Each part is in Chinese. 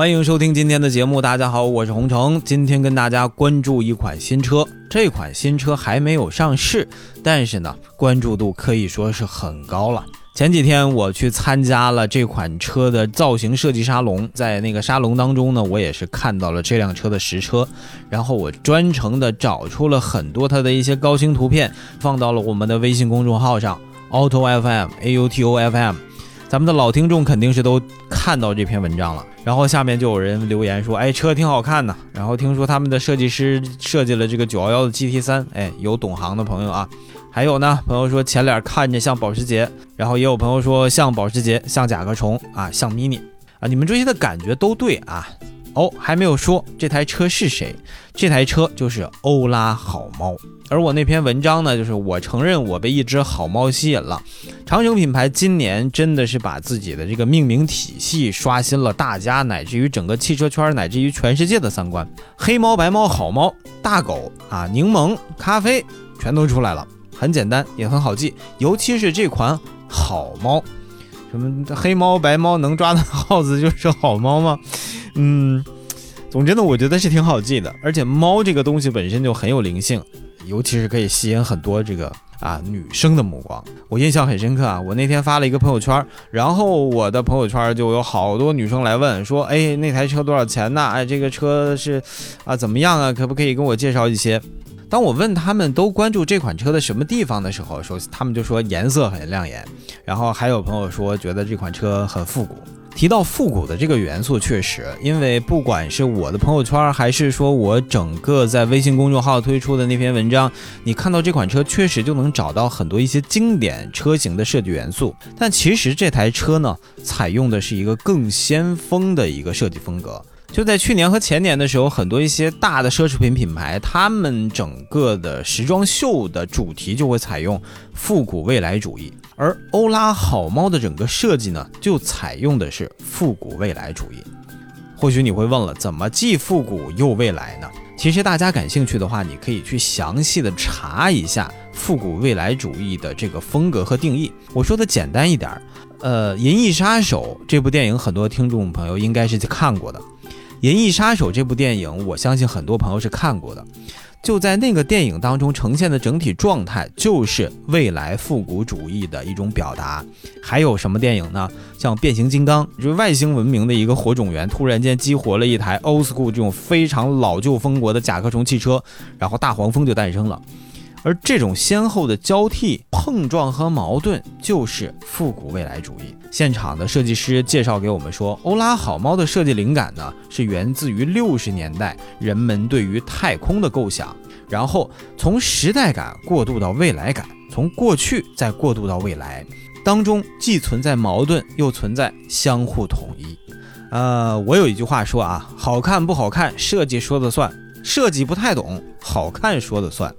欢迎收听今天的节目，大家好，我是洪城。今天跟大家关注一款新车，这款新车还没有上市，但是呢，关注度可以说是很高了。前几天我去参加了这款车的造型设计沙龙，在那个沙龙当中呢，我也是看到了这辆车的实车，然后我专程的找出了很多它的一些高清图片，放到了我们的微信公众号上，Auto FM A U T O F M。咱们的老听众肯定是都看到这篇文章了。然后下面就有人留言说：“哎，车挺好看的。然后听说他们的设计师设计了这个九幺幺的 GT 三，哎，有懂行的朋友啊。还有呢，朋友说前脸看着像保时捷，然后也有朋友说像保时捷，像甲壳虫啊，像 Mini 啊。你们这些的感觉都对啊。哦，还没有说这台车是谁，这台车就是欧拉好猫。”而我那篇文章呢，就是我承认我被一只好猫吸引了。长城品牌今年真的是把自己的这个命名体系刷新了大家乃至于整个汽车圈乃至于全世界的三观。黑猫、白猫、好猫、大狗啊、柠檬、咖啡，全都出来了。很简单，也很好记，尤其是这款好猫。什么黑猫、白猫能抓的耗子就是好猫吗？嗯，总之呢，我觉得是挺好记的。而且猫这个东西本身就很有灵性。尤其是可以吸引很多这个啊女生的目光，我印象很深刻啊。我那天发了一个朋友圈，然后我的朋友圈就有好多女生来问说：“哎，那台车多少钱呢？哎，这个车是啊怎么样啊？可不可以跟我介绍一些？”当我问他们都关注这款车的什么地方的时候，说他们就说颜色很亮眼，然后还有朋友说觉得这款车很复古。提到复古的这个元素，确实，因为不管是我的朋友圈，还是说我整个在微信公众号推出的那篇文章，你看到这款车，确实就能找到很多一些经典车型的设计元素。但其实这台车呢，采用的是一个更先锋的一个设计风格。就在去年和前年的时候，很多一些大的奢侈品品牌，他们整个的时装秀的主题就会采用复古未来主义。而欧拉好猫的整个设计呢，就采用的是复古未来主义。或许你会问了，怎么既复古又未来呢？其实大家感兴趣的话，你可以去详细的查一下复古未来主义的这个风格和定义。我说的简单一点，呃，《银翼杀手》这部电影，很多听众朋友应该是看过的。《银翼杀手》这部电影，我相信很多朋友是看过的。就在那个电影当中呈现的整体状态，就是未来复古主义的一种表达。还有什么电影呢？像变形金刚，就是外星文明的一个火种源，突然间激活了一台 old school 这种非常老旧风格的甲壳虫汽车，然后大黄蜂就诞生了。而这种先后的交替、碰撞和矛盾，就是复古未来主义。现场的设计师介绍给我们说，欧拉好猫的设计灵感呢，是源自于六十年代人们对于太空的构想，然后从时代感过渡到未来感，从过去再过渡到未来，当中既存在矛盾，又存在相互统一。呃，我有一句话说啊，好看不好看，设计说了算。设计不太懂，好看说了算。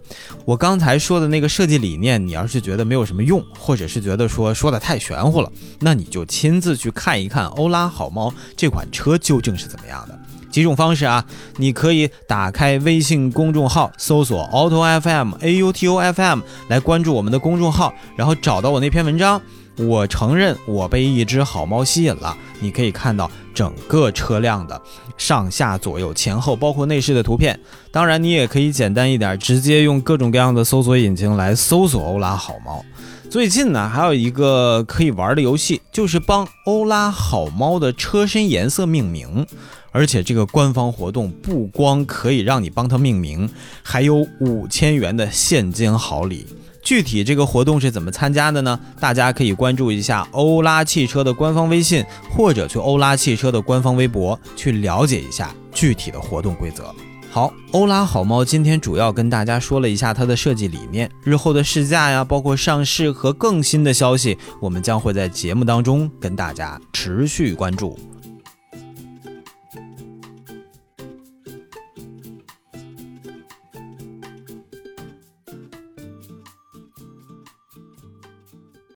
我刚才说的那个设计理念，你要是觉得没有什么用，或者是觉得说说的太玄乎了，那你就亲自去看一看欧拉好猫这款车究竟是怎么样的。几种方式啊，你可以打开微信公众号，搜索 Auto FM A U T O F M 来关注我们的公众号，然后找到我那篇文章。我承认我被一只好猫吸引了。你可以看到整个车辆的上下左右前后，包括内饰的图片。当然，你也可以简单一点，直接用各种各样的搜索引擎来搜索欧拉好猫。最近呢，还有一个可以玩的游戏，就是帮欧拉好猫的车身颜色命名。而且这个官方活动不光可以让你帮它命名，还有五千元的现金好礼。具体这个活动是怎么参加的呢？大家可以关注一下欧拉汽车的官方微信，或者去欧拉汽车的官方微博去了解一下具体的活动规则。好，欧拉好猫今天主要跟大家说了一下它的设计理念，日后的试驾呀，包括上市和更新的消息，我们将会在节目当中跟大家持续关注。